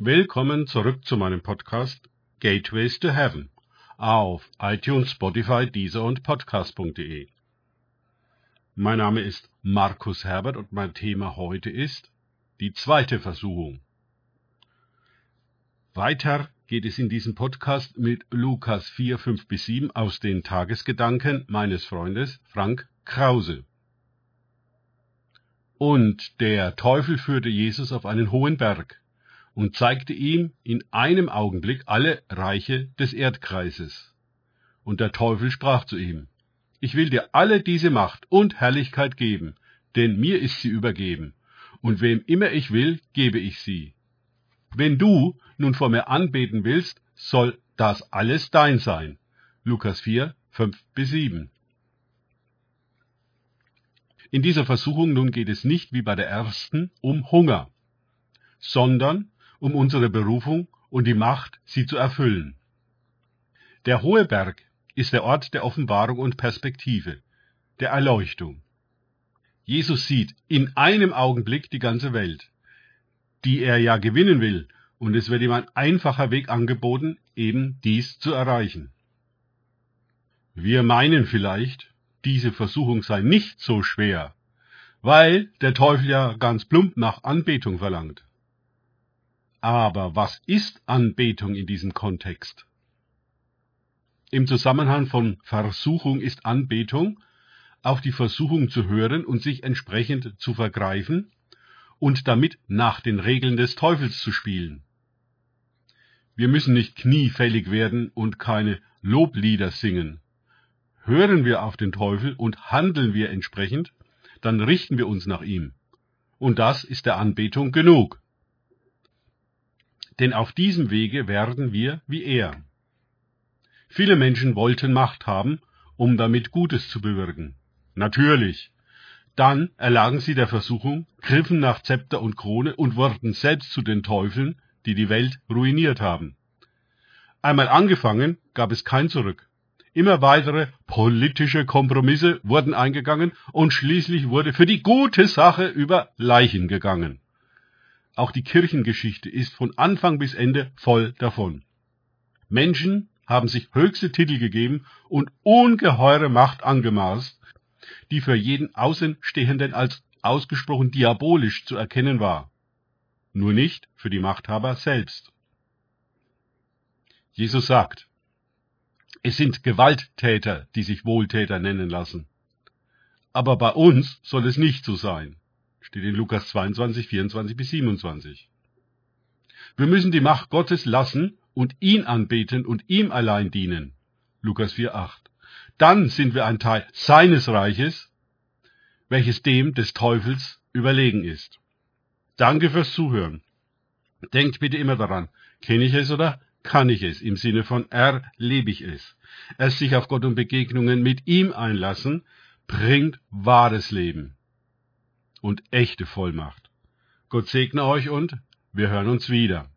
Willkommen zurück zu meinem Podcast Gateways to Heaven auf iTunes, Spotify, Deezer und Podcast.de. Mein Name ist Markus Herbert und mein Thema heute ist die zweite Versuchung. Weiter geht es in diesem Podcast mit Lukas 4, 5 bis 7 aus den Tagesgedanken meines Freundes Frank Krause. Und der Teufel führte Jesus auf einen hohen Berg und zeigte ihm in einem Augenblick alle Reiche des Erdkreises. Und der Teufel sprach zu ihm, Ich will dir alle diese Macht und Herrlichkeit geben, denn mir ist sie übergeben, und wem immer ich will, gebe ich sie. Wenn du nun vor mir anbeten willst, soll das alles dein sein. Lukas 4, 5 bis 7. In dieser Versuchung nun geht es nicht wie bei der ersten um Hunger, sondern um unsere Berufung und die Macht, sie zu erfüllen. Der hohe Berg ist der Ort der Offenbarung und Perspektive, der Erleuchtung. Jesus sieht in einem Augenblick die ganze Welt, die er ja gewinnen will, und es wird ihm ein einfacher Weg angeboten, eben dies zu erreichen. Wir meinen vielleicht, diese Versuchung sei nicht so schwer, weil der Teufel ja ganz plump nach Anbetung verlangt. Aber was ist Anbetung in diesem Kontext? Im Zusammenhang von Versuchung ist Anbetung auch die Versuchung zu hören und sich entsprechend zu vergreifen und damit nach den Regeln des Teufels zu spielen. Wir müssen nicht kniefällig werden und keine Loblieder singen, Hören wir auf den Teufel und handeln wir entsprechend, dann richten wir uns nach ihm. Und das ist der Anbetung genug. Denn auf diesem Wege werden wir wie er. Viele Menschen wollten Macht haben, um damit Gutes zu bewirken. Natürlich. Dann erlagen sie der Versuchung, griffen nach Zepter und Krone und wurden selbst zu den Teufeln, die die Welt ruiniert haben. Einmal angefangen, gab es kein Zurück. Immer weitere politische Kompromisse wurden eingegangen und schließlich wurde für die gute Sache über Leichen gegangen. Auch die Kirchengeschichte ist von Anfang bis Ende voll davon. Menschen haben sich höchste Titel gegeben und ungeheure Macht angemaßt, die für jeden Außenstehenden als ausgesprochen diabolisch zu erkennen war. Nur nicht für die Machthaber selbst. Jesus sagt, es sind Gewalttäter, die sich Wohltäter nennen lassen. Aber bei uns soll es nicht so sein. Steht in Lukas 22, 24 bis 27. Wir müssen die Macht Gottes lassen und ihn anbeten und ihm allein dienen. Lukas 4, 8. Dann sind wir ein Teil seines Reiches, welches dem des Teufels überlegen ist. Danke fürs Zuhören. Denkt bitte immer daran, kenne ich es oder kann ich es, im Sinne von erlebe ich es. Es sich auf Gott und Begegnungen mit ihm einlassen, bringt wahres Leben und echte Vollmacht. Gott segne euch und wir hören uns wieder.